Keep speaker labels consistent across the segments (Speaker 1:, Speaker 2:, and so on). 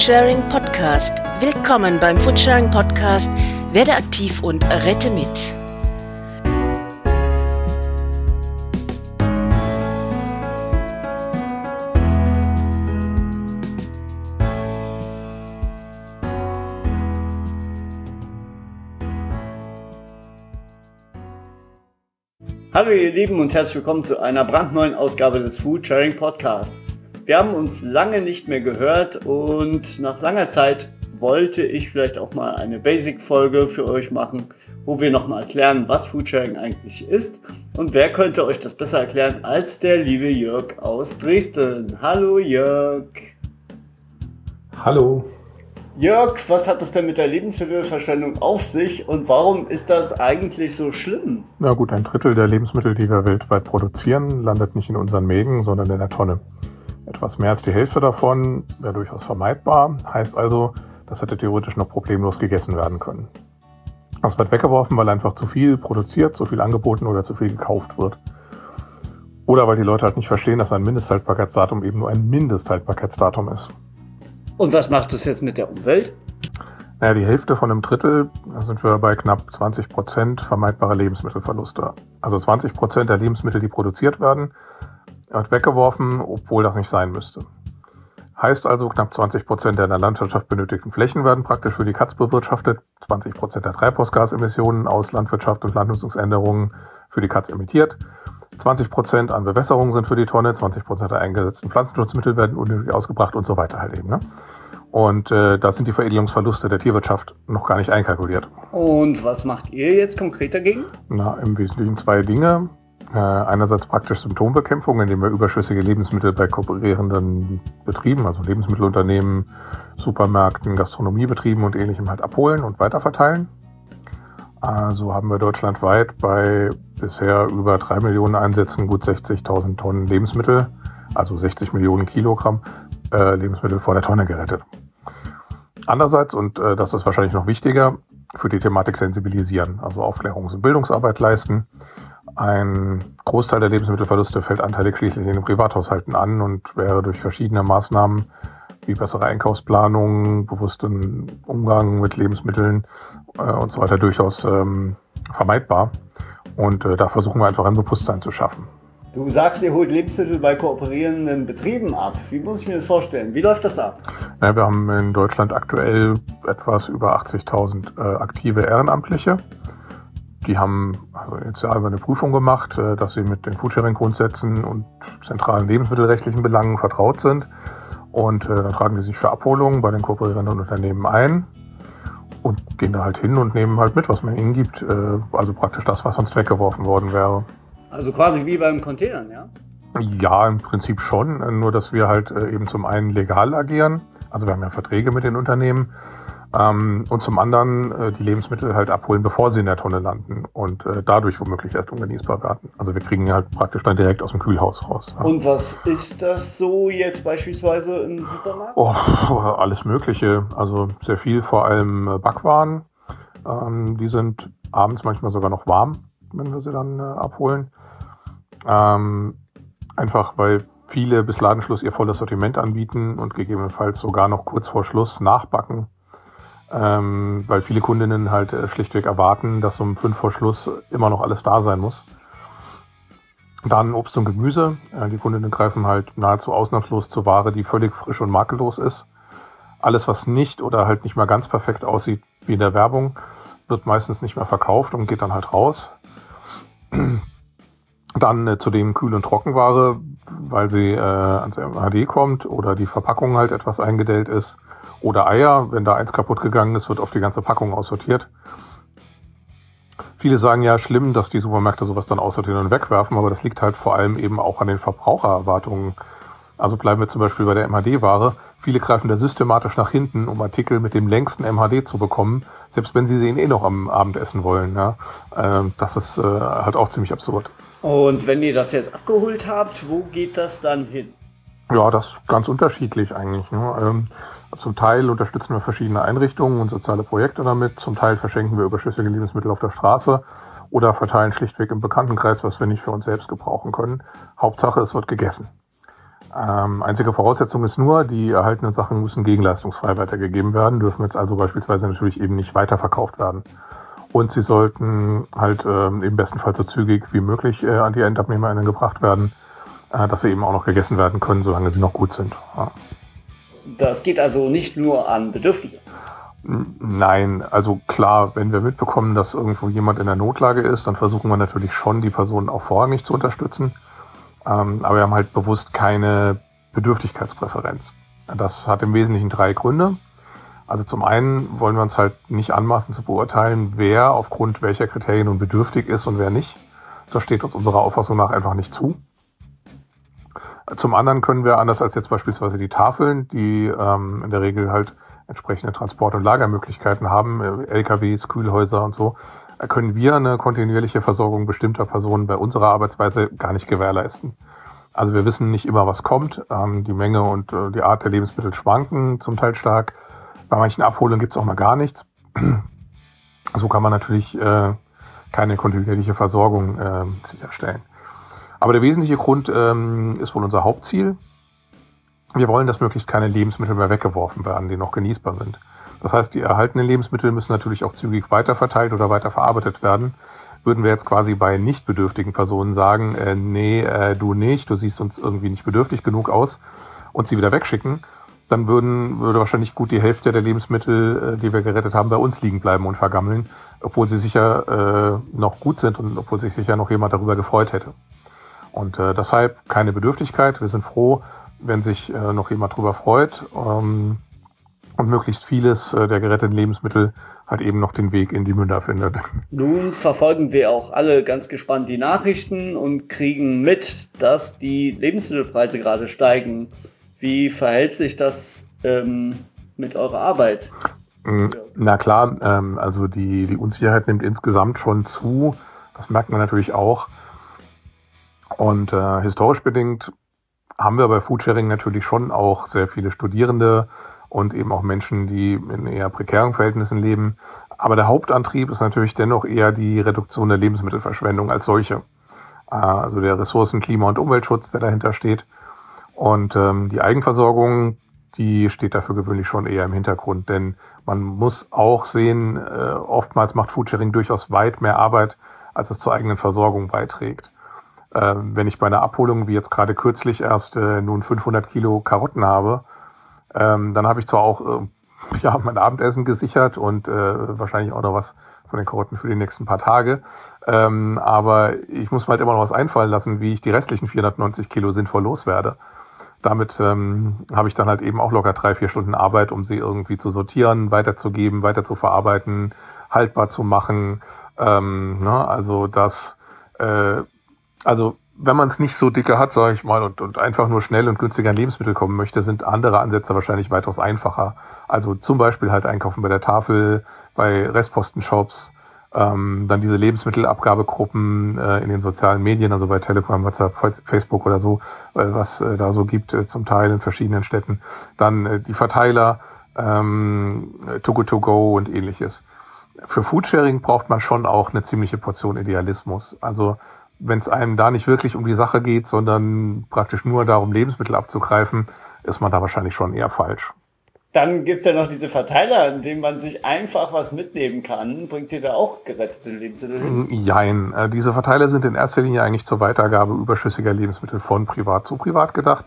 Speaker 1: Foodsharing Podcast. Willkommen beim Foodsharing Podcast. Werde aktiv und rette mit.
Speaker 2: Hallo ihr Lieben und herzlich willkommen zu einer brandneuen Ausgabe des Foodsharing Podcasts. Wir haben uns lange nicht mehr gehört und nach langer Zeit wollte ich vielleicht auch mal eine Basic-Folge für euch machen, wo wir nochmal erklären, was Foodsharing eigentlich ist. Und wer könnte euch das besser erklären als der liebe Jörg aus Dresden. Hallo Jörg.
Speaker 3: Hallo.
Speaker 2: Jörg, was hat es denn mit der Lebensmittelverschwendung auf sich und warum ist das eigentlich so schlimm?
Speaker 3: Na gut, ein Drittel der Lebensmittel, die wir weltweit produzieren, landet nicht in unseren Mägen, sondern in der Tonne. Etwas mehr als die Hälfte davon wäre durchaus vermeidbar, heißt also, das hätte theoretisch noch problemlos gegessen werden können. Das wird weggeworfen, weil einfach zu viel produziert, zu viel angeboten oder zu viel gekauft wird. Oder weil die Leute halt nicht verstehen, dass ein Mindesthaltbarkeitsdatum eben nur ein Mindesthaltbarkeitsdatum ist.
Speaker 2: Und was macht es jetzt mit der Umwelt?
Speaker 3: Naja, die Hälfte von einem Drittel, da sind wir bei knapp 20 Prozent vermeidbare Lebensmittelverluste. Also 20 Prozent der Lebensmittel, die produziert werden, wird weggeworfen, obwohl das nicht sein müsste. Heißt also, knapp 20 Prozent der in der Landwirtschaft benötigten Flächen werden praktisch für die Katz bewirtschaftet, 20 Prozent der Treibhausgasemissionen aus Landwirtschaft und Landnutzungsänderungen für die Katz emittiert, 20 Prozent an Bewässerung sind für die Tonne, 20 Prozent der eingesetzten Pflanzenschutzmittel werden unnötig ausgebracht und so weiter halt eben. Ne? Und äh, da sind die Veredelungsverluste der Tierwirtschaft noch gar nicht einkalkuliert.
Speaker 2: Und was macht ihr jetzt konkret dagegen?
Speaker 3: Na, im Wesentlichen zwei Dinge. Äh, einerseits praktisch Symptombekämpfung, indem wir überschüssige Lebensmittel bei kooperierenden Betrieben, also Lebensmittelunternehmen, Supermärkten, Gastronomiebetrieben und ähnlichem halt abholen und weiterverteilen. Also haben wir deutschlandweit bei bisher über drei Millionen Einsätzen gut 60.000 Tonnen Lebensmittel, also 60 Millionen Kilogramm äh, Lebensmittel vor der Tonne gerettet. Andererseits, und äh, das ist wahrscheinlich noch wichtiger, für die Thematik sensibilisieren, also Aufklärungs- und Bildungsarbeit leisten. Ein Großteil der Lebensmittelverluste fällt anteilig schließlich in den Privathaushalten an und wäre durch verschiedene Maßnahmen wie bessere Einkaufsplanung, bewussten Umgang mit Lebensmitteln äh, und so weiter durchaus ähm, vermeidbar. Und äh, da versuchen wir einfach ein Bewusstsein zu schaffen.
Speaker 2: Du sagst, ihr holt Lebensmittel bei kooperierenden Betrieben ab. Wie muss ich mir das vorstellen? Wie läuft das ab?
Speaker 3: Ja, wir haben in Deutschland aktuell etwas über 80.000 äh, aktive Ehrenamtliche. Die haben also jetzt ja eine Prüfung gemacht, äh, dass sie mit den Foodsharing-Grundsätzen und zentralen lebensmittelrechtlichen Belangen vertraut sind. Und äh, dann tragen die sich für Abholungen bei den kooperierenden Unternehmen ein und gehen da halt hin und nehmen halt mit, was man ihnen gibt. Äh, also praktisch das, was sonst weggeworfen worden wäre.
Speaker 2: Also quasi wie beim Containern, ja?
Speaker 3: Ja, im Prinzip schon. Nur, dass wir halt eben zum einen legal agieren. Also wir haben ja Verträge mit den Unternehmen. Ähm, und zum anderen äh, die Lebensmittel halt abholen, bevor sie in der Tonne landen und äh, dadurch womöglich erst ungenießbar werden. Also wir kriegen halt praktisch dann direkt aus dem Kühlhaus raus.
Speaker 2: Ja. Und was ist das so jetzt beispielsweise im Supermarkt?
Speaker 3: Oh, alles Mögliche. Also sehr viel, vor allem äh, Backwaren. Ähm, die sind abends manchmal sogar noch warm, wenn wir sie dann äh, abholen. Ähm, einfach weil viele bis Ladenschluss ihr volles Sortiment anbieten und gegebenenfalls sogar noch kurz vor Schluss nachbacken. Ähm, weil viele Kundinnen halt äh, schlichtweg erwarten, dass um fünf vor Schluss immer noch alles da sein muss. Dann Obst und Gemüse. Äh, die Kundinnen greifen halt nahezu ausnahmslos zur Ware, die völlig frisch und makellos ist. Alles, was nicht oder halt nicht mehr ganz perfekt aussieht wie in der Werbung, wird meistens nicht mehr verkauft und geht dann halt raus. Dann äh, zudem Kühl- und Trockenware, weil sie äh, ans MHD kommt oder die Verpackung halt etwas eingedellt ist. Oder Eier, wenn da eins kaputt gegangen ist, wird auf die ganze Packung aussortiert. Viele sagen ja schlimm, dass die Supermärkte sowas dann aussortieren und wegwerfen, aber das liegt halt vor allem eben auch an den Verbrauchererwartungen. Also bleiben wir zum Beispiel bei der MHD-Ware. Viele greifen da systematisch nach hinten, um Artikel mit dem längsten MHD zu bekommen, selbst wenn sie den eh noch am Abend essen wollen. Ja. Ähm, das ist äh, halt auch ziemlich absurd.
Speaker 2: Und wenn ihr das jetzt abgeholt habt, wo geht das dann hin?
Speaker 3: Ja, das ist ganz unterschiedlich eigentlich. Ne? Zum Teil unterstützen wir verschiedene Einrichtungen und soziale Projekte damit. Zum Teil verschenken wir überschüssige Lebensmittel auf der Straße oder verteilen schlichtweg im Bekanntenkreis, was wir nicht für uns selbst gebrauchen können. Hauptsache, es wird gegessen. Ähm, einzige Voraussetzung ist nur, die erhaltenen Sachen müssen gegenleistungsfrei weitergegeben werden, dürfen jetzt also beispielsweise natürlich eben nicht weiterverkauft werden. Und sie sollten halt ähm, im besten Fall so zügig wie möglich äh, an die EndabnehmerInnen gebracht werden, äh, dass sie eben auch noch gegessen werden können, solange sie noch gut sind. Ja.
Speaker 2: Das geht also nicht nur an Bedürftige.
Speaker 3: Nein, also klar, wenn wir mitbekommen, dass irgendwo jemand in der Notlage ist, dann versuchen wir natürlich schon, die Person auch vorrangig zu unterstützen. Ähm, aber wir haben halt bewusst keine Bedürftigkeitspräferenz. Das hat im Wesentlichen drei Gründe. Also zum einen wollen wir uns halt nicht anmaßen zu beurteilen, wer aufgrund welcher Kriterien nun bedürftig ist und wer nicht. Das steht uns unserer Auffassung nach einfach nicht zu. Zum anderen können wir, anders als jetzt beispielsweise die Tafeln, die ähm, in der Regel halt entsprechende Transport- und Lagermöglichkeiten haben, äh, LKWs, Kühlhäuser und so, können wir eine kontinuierliche Versorgung bestimmter Personen bei unserer Arbeitsweise gar nicht gewährleisten. Also wir wissen nicht immer, was kommt. Ähm, die Menge und äh, die Art der Lebensmittel schwanken zum Teil stark. Bei manchen Abholungen gibt es auch mal gar nichts. So kann man natürlich äh, keine kontinuierliche Versorgung äh, sicherstellen. Aber der wesentliche Grund ähm, ist wohl unser Hauptziel. Wir wollen, dass möglichst keine Lebensmittel mehr weggeworfen werden, die noch genießbar sind. Das heißt, die erhaltenen Lebensmittel müssen natürlich auch zügig weiterverteilt oder weiterverarbeitet werden. Würden wir jetzt quasi bei nicht bedürftigen Personen sagen, äh, nee, äh, du nicht, du siehst uns irgendwie nicht bedürftig genug aus und sie wieder wegschicken, dann würden, würde wahrscheinlich gut die Hälfte der Lebensmittel, äh, die wir gerettet haben, bei uns liegen bleiben und vergammeln, obwohl sie sicher äh, noch gut sind und obwohl sich sicher noch jemand darüber gefreut hätte. Und äh, deshalb keine Bedürftigkeit. Wir sind froh, wenn sich äh, noch jemand darüber freut. Ähm, und möglichst vieles äh, der geretteten Lebensmittel hat eben noch den Weg in die Münder findet.
Speaker 2: Nun verfolgen wir auch alle ganz gespannt die Nachrichten und kriegen mit, dass die Lebensmittelpreise gerade steigen. Wie verhält sich das ähm, mit eurer Arbeit?
Speaker 3: Mm, na klar, ähm, also die, die Unsicherheit nimmt insgesamt schon zu. Das merkt man natürlich auch. Und äh, historisch bedingt haben wir bei Foodsharing natürlich schon auch sehr viele Studierende, und eben auch Menschen, die in eher prekären Verhältnissen leben. Aber der Hauptantrieb ist natürlich dennoch eher die Reduktion der Lebensmittelverschwendung als solche. Äh, also der Ressourcen-, Klima- und Umweltschutz, der dahinter steht. Und ähm, die Eigenversorgung, die steht dafür gewöhnlich schon eher im Hintergrund. Denn man muss auch sehen, äh, oftmals macht Foodsharing durchaus weit mehr Arbeit, als es zur eigenen Versorgung beiträgt. Äh, wenn ich bei einer Abholung, wie jetzt gerade kürzlich erst, äh, nun 500 Kilo Karotten habe, ähm, dann habe ich zwar auch äh, ja, mein Abendessen gesichert und äh, wahrscheinlich auch noch was von den Karotten für die nächsten paar Tage. Ähm, aber ich muss mir halt immer noch was einfallen lassen, wie ich die restlichen 490 Kilo sinnvoll loswerde. Damit ähm, habe ich dann halt eben auch locker drei, vier Stunden Arbeit, um sie irgendwie zu sortieren, weiterzugeben, weiter zu verarbeiten, haltbar zu machen. Ähm, ne? Also das, äh, also wenn man es nicht so dicke hat, sage ich mal, und, und einfach nur schnell und günstiger an Lebensmittel kommen möchte, sind andere Ansätze wahrscheinlich weitaus einfacher. Also zum Beispiel halt einkaufen bei der Tafel, bei Restpostenshops, ähm, dann diese Lebensmittelabgabegruppen äh, in den sozialen Medien, also bei Telegram, WhatsApp, Facebook oder so, äh, was äh, da so gibt, äh, zum Teil in verschiedenen Städten. Dann äh, die Verteiler, ähm, Togo to go und ähnliches. Für Foodsharing braucht man schon auch eine ziemliche Portion Idealismus. Also wenn es einem da nicht wirklich um die Sache geht, sondern praktisch nur darum, Lebensmittel abzugreifen, ist man da wahrscheinlich schon eher falsch.
Speaker 2: Dann gibt es ja noch diese Verteiler, in denen man sich einfach was mitnehmen kann. Bringt ihr da auch gerettete Lebensmittel hin?
Speaker 3: Mm, jein. Äh, diese Verteiler sind in erster Linie eigentlich zur Weitergabe überschüssiger Lebensmittel von privat zu privat gedacht.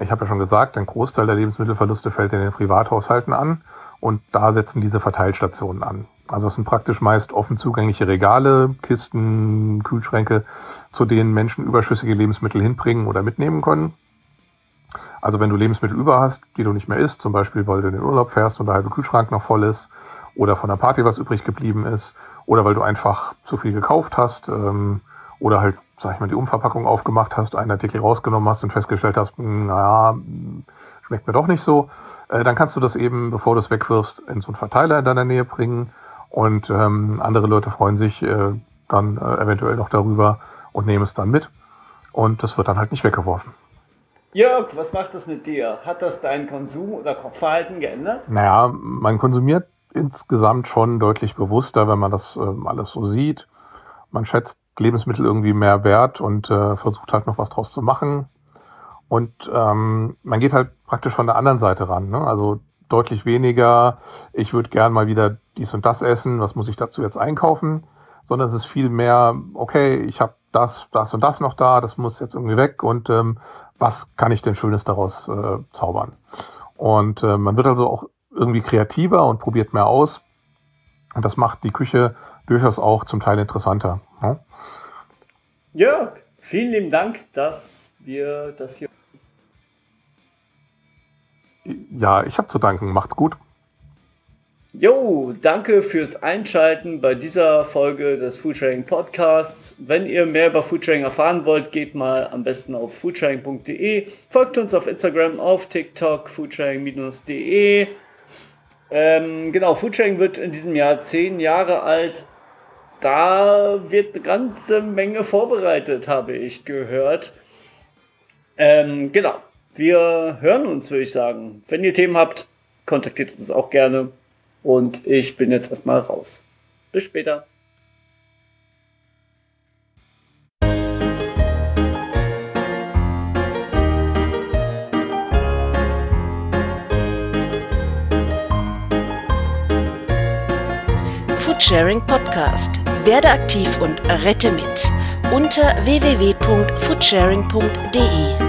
Speaker 3: Ich habe ja schon gesagt, ein Großteil der Lebensmittelverluste fällt in den Privathaushalten an und da setzen diese Verteilstationen an. Also es sind praktisch meist offen zugängliche Regale, Kisten, Kühlschränke, zu denen Menschen überschüssige Lebensmittel hinbringen oder mitnehmen können. Also wenn du Lebensmittel über hast, die du nicht mehr isst, zum Beispiel weil du in den Urlaub fährst und der halbe Kühlschrank noch voll ist, oder von der Party was übrig geblieben ist, oder weil du einfach zu viel gekauft hast, ähm, oder halt, sag ich mal, die Umverpackung aufgemacht hast, einen Artikel rausgenommen hast und festgestellt hast, hm, naja, schmeckt mir doch nicht so, äh, dann kannst du das eben, bevor du es wegwirfst, in so einen Verteiler in deiner Nähe bringen und ähm, andere Leute freuen sich äh, dann äh, eventuell noch darüber und nehmen es dann mit. Und das wird dann halt nicht weggeworfen.
Speaker 2: Jörg, was macht das mit dir? Hat das dein Konsum- oder Kochverhalten geändert?
Speaker 3: Naja, man konsumiert insgesamt schon deutlich bewusster, wenn man das ähm, alles so sieht. Man schätzt Lebensmittel irgendwie mehr wert und äh, versucht halt noch was draus zu machen. Und ähm, man geht halt praktisch von der anderen Seite ran. Ne? Also deutlich weniger, ich würde gern mal wieder dies und das essen, was muss ich dazu jetzt einkaufen, sondern es ist viel mehr, okay, ich habe das, das und das noch da, das muss jetzt irgendwie weg und ähm, was kann ich denn Schönes daraus äh, zaubern? Und äh, man wird also auch irgendwie kreativer und probiert mehr aus. Und das macht die Küche durchaus auch zum Teil interessanter. Ne?
Speaker 2: Jörg, vielen lieben Dank, dass wir das hier.
Speaker 3: Ja, ich habe zu danken. Macht's gut.
Speaker 2: Jo, danke fürs Einschalten bei dieser Folge des Foodsharing Podcasts. Wenn ihr mehr über Foodsharing erfahren wollt, geht mal am besten auf foodsharing.de. Folgt uns auf Instagram, auf TikTok, foodsharing-de. Ähm, genau, Foodsharing wird in diesem Jahr zehn Jahre alt. Da wird eine ganze Menge vorbereitet, habe ich gehört. Ähm, genau, wir hören uns, würde ich sagen. Wenn ihr Themen habt, kontaktiert uns auch gerne. Und ich bin jetzt erstmal raus. Bis später.
Speaker 1: Foodsharing Podcast. Werde aktiv und rette mit unter www.foodsharing.de.